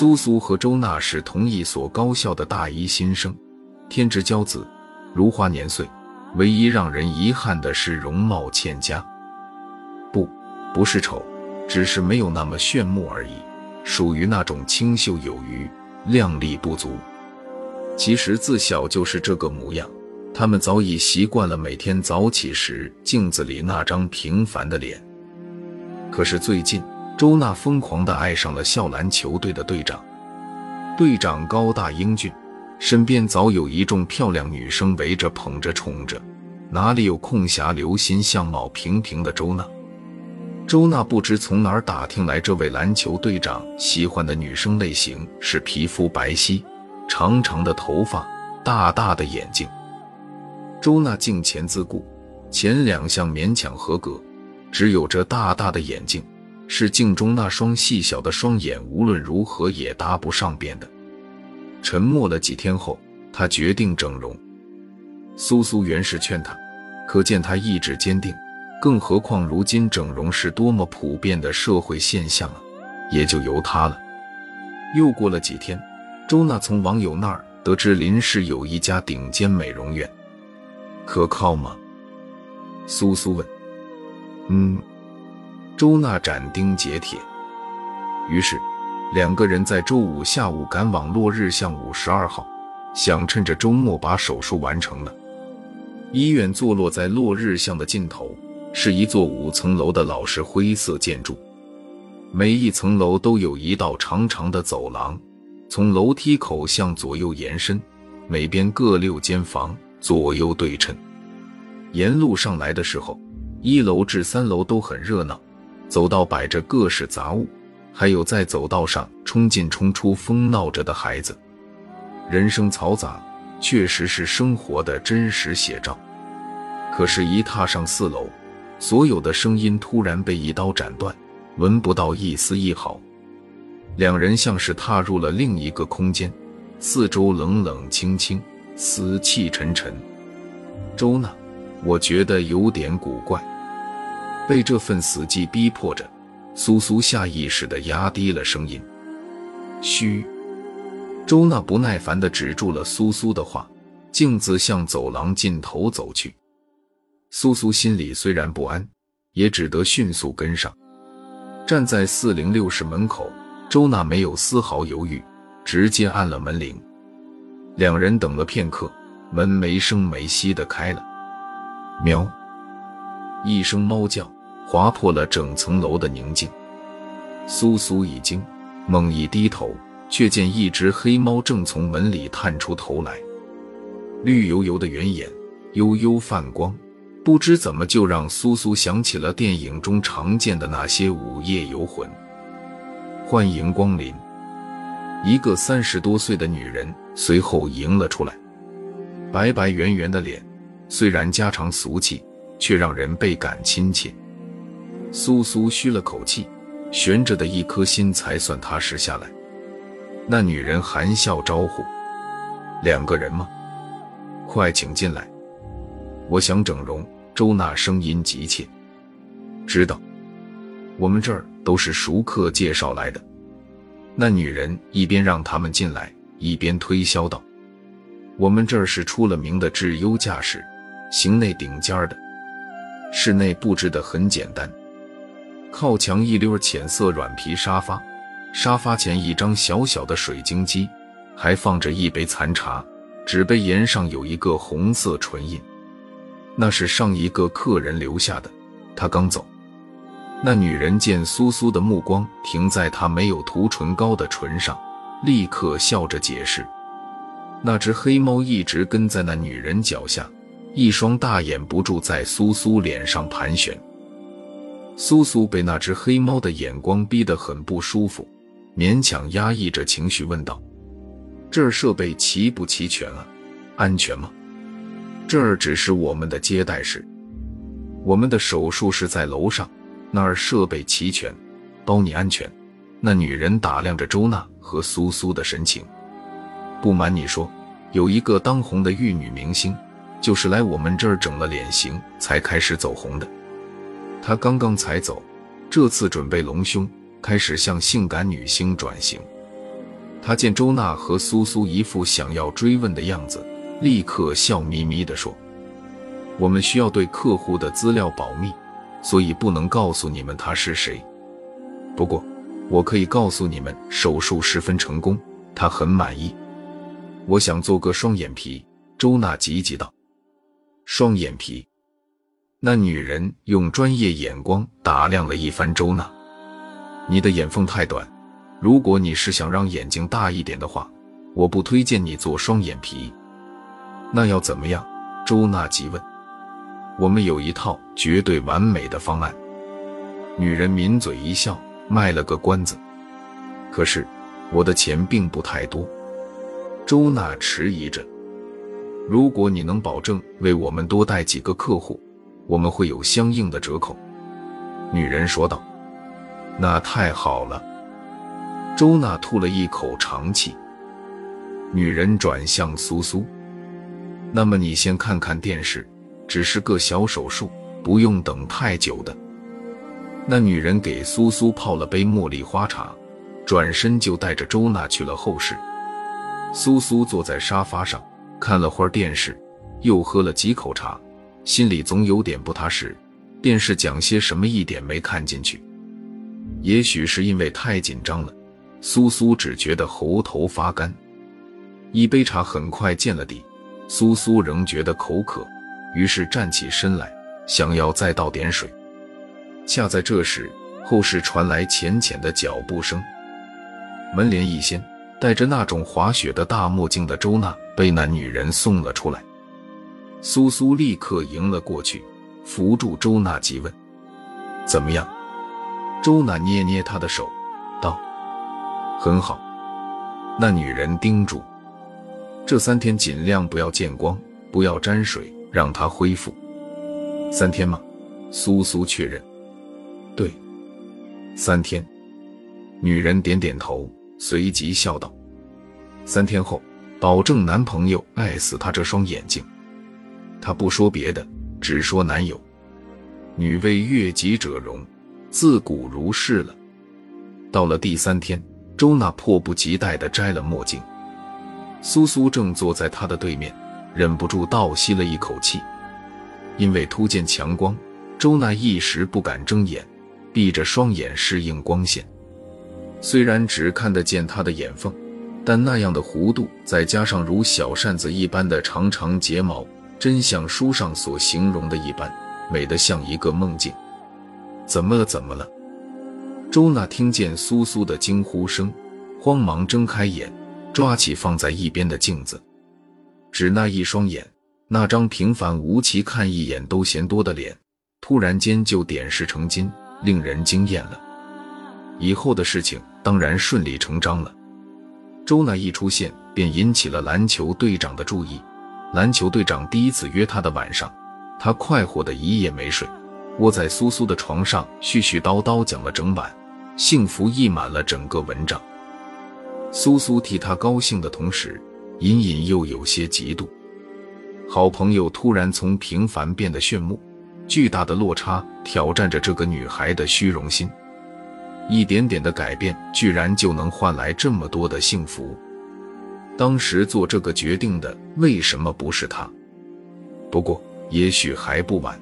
苏苏和周娜是同一所高校的大一新生，天之骄子，如花年岁。唯一让人遗憾的是容貌欠佳，不，不是丑，只是没有那么炫目而已，属于那种清秀有余、靓丽不足。其实自小就是这个模样，他们早已习惯了每天早起时镜子里那张平凡的脸。可是最近，周娜疯狂地爱上了校篮球队的队长，队长高大英俊。身边早有一众漂亮女生围着捧着宠着，哪里有空暇留心相貌平平的周娜？周娜不知从哪儿打听来，这位篮球队长喜欢的女生类型是皮肤白皙、长长的头发、大大的眼睛。周娜敬前自顾，前两项勉强合格，只有这大大的眼睛是镜中那双细小的双眼，无论如何也搭不上边的。沉默了几天后，他决定整容。苏苏原是劝他，可见他意志坚定。更何况如今整容是多么普遍的社会现象啊！也就由他了。又过了几天，周娜从网友那儿得知林氏有一家顶尖美容院，可靠吗？苏苏问。嗯。周娜斩钉截铁。于是。两个人在周五下午赶往落日巷五十二号，想趁着周末把手术完成了。医院坐落在落日巷的尽头，是一座五层楼的老式灰色建筑，每一层楼都有一道长长的走廊，从楼梯口向左右延伸，每边各六间房，左右对称。沿路上来的时候，一楼至三楼都很热闹，走道摆着各式杂物。还有在走道上冲进冲出、疯闹着的孩子，人声嘈杂，确实是生活的真实写照。可是，一踏上四楼，所有的声音突然被一刀斩断，闻不到一丝一毫。两人像是踏入了另一个空间，四周冷冷清清，死气沉沉。周娜，我觉得有点古怪，被这份死寂逼迫着。苏苏下意识地压低了声音。嘘，周娜不耐烦地止住了苏苏的话，径自向走廊尽头走去。苏苏心里虽然不安，也只得迅速跟上。站在四零六室门口，周娜没有丝毫犹豫，直接按了门铃。两人等了片刻，门没声没息地开了。喵，一声猫叫。划破了整层楼的宁静，苏苏一惊，猛一低头，却见一只黑猫正从门里探出头来，绿油油的圆眼，悠悠泛光，不知怎么就让苏苏想起了电影中常见的那些午夜游魂。欢迎光临！一个三十多岁的女人随后迎了出来，白白圆圆的脸，虽然家常俗气，却让人倍感亲切。苏苏吁了口气，悬着的一颗心才算踏实下来。那女人含笑招呼：“两个人吗？快请进来。我想整容。”周娜声音急切：“知道，我们这儿都是熟客介绍来的。”那女人一边让他们进来，一边推销道：“我们这儿是出了名的质优价室，型内顶尖的，室内布置的很简单。”靠墙一溜浅色软皮沙发，沙发前一张小小的水晶机，还放着一杯残茶，纸杯沿上有一个红色唇印，那是上一个客人留下的。他刚走，那女人见苏苏的目光停在她没有涂唇膏的唇上，立刻笑着解释：“那只黑猫一直跟在那女人脚下，一双大眼不住在苏苏脸上盘旋。”苏苏被那只黑猫的眼光逼得很不舒服，勉强压抑着情绪问道：“这儿设备齐不齐全啊？安全吗？这儿只是我们的接待室，我们的手术室在楼上，那儿设备齐全，包你安全。”那女人打量着周娜和苏苏的神情。不瞒你说，有一个当红的玉女明星，就是来我们这儿整了脸型才开始走红的。他刚刚才走，这次准备隆胸，开始向性感女星转型。他见周娜和苏苏一副想要追问的样子，立刻笑眯眯地说：“我们需要对客户的资料保密，所以不能告诉你们他是谁。不过，我可以告诉你们，手术十分成功，他很满意。我想做个双眼皮。”周娜急急道：“双眼皮？”那女人用专业眼光打量了一番周娜：“你的眼缝太短。”如果你是想让眼睛大一点的话，我不推荐你做双眼皮。那要怎么样？周娜急问。我们有一套绝对完美的方案。女人抿嘴一笑，卖了个关子。可是我的钱并不太多。周娜迟疑着。如果你能保证为我们多带几个客户，我们会有相应的折扣。女人说道。那太好了。周娜吐了一口长气，女人转向苏苏：“那么你先看看电视，只是个小手术，不用等太久的。”那女人给苏苏泡了杯茉莉花茶，转身就带着周娜去了后室。苏苏坐在沙发上看了会儿电视，又喝了几口茶，心里总有点不踏实。电视讲些什么，一点没看进去。也许是因为太紧张了。苏苏只觉得喉头发干，一杯茶很快见了底。苏苏仍觉得口渴，于是站起身来，想要再倒点水。恰在这时，后室传来浅浅的脚步声，门帘一掀，戴着那种滑雪的大墨镜的周娜被那女人送了出来。苏苏立刻迎了过去，扶住周娜，急问：“怎么样？”周娜捏捏他的手，道。很好，那女人叮嘱：“这三天尽量不要见光，不要沾水，让它恢复。”三天吗？苏苏确认：“对，三天。”女人点点头，随即笑道：“三天后，保证男朋友爱死她这双眼睛。”她不说别的，只说男友。女为悦己者容，自古如是了。到了第三天。周娜迫不及待地摘了墨镜，苏苏正坐在她的对面，忍不住倒吸了一口气。因为突见强光，周娜一时不敢睁眼，闭着双眼适应光线。虽然只看得见她的眼缝，但那样的弧度，再加上如小扇子一般的长长睫毛，真像书上所形容的一般，美得像一个梦境。怎么了？怎么了？周娜听见苏苏的惊呼声，慌忙睁开眼，抓起放在一边的镜子，只那一双眼，那张平凡无奇、看一眼都嫌多的脸，突然间就点石成金，令人惊艳了。以后的事情当然顺理成章了。周娜一出现，便引起了篮球队长的注意。篮球队长第一次约她的晚上，他快活的一夜没睡，窝在苏苏的床上絮絮叨叨讲了整晚。幸福溢满了整个文章。苏苏替他高兴的同时，隐隐又有些嫉妒。好朋友突然从平凡变得炫目，巨大的落差挑战着这个女孩的虚荣心。一点点的改变，居然就能换来这么多的幸福。当时做这个决定的，为什么不是他？不过，也许还不晚。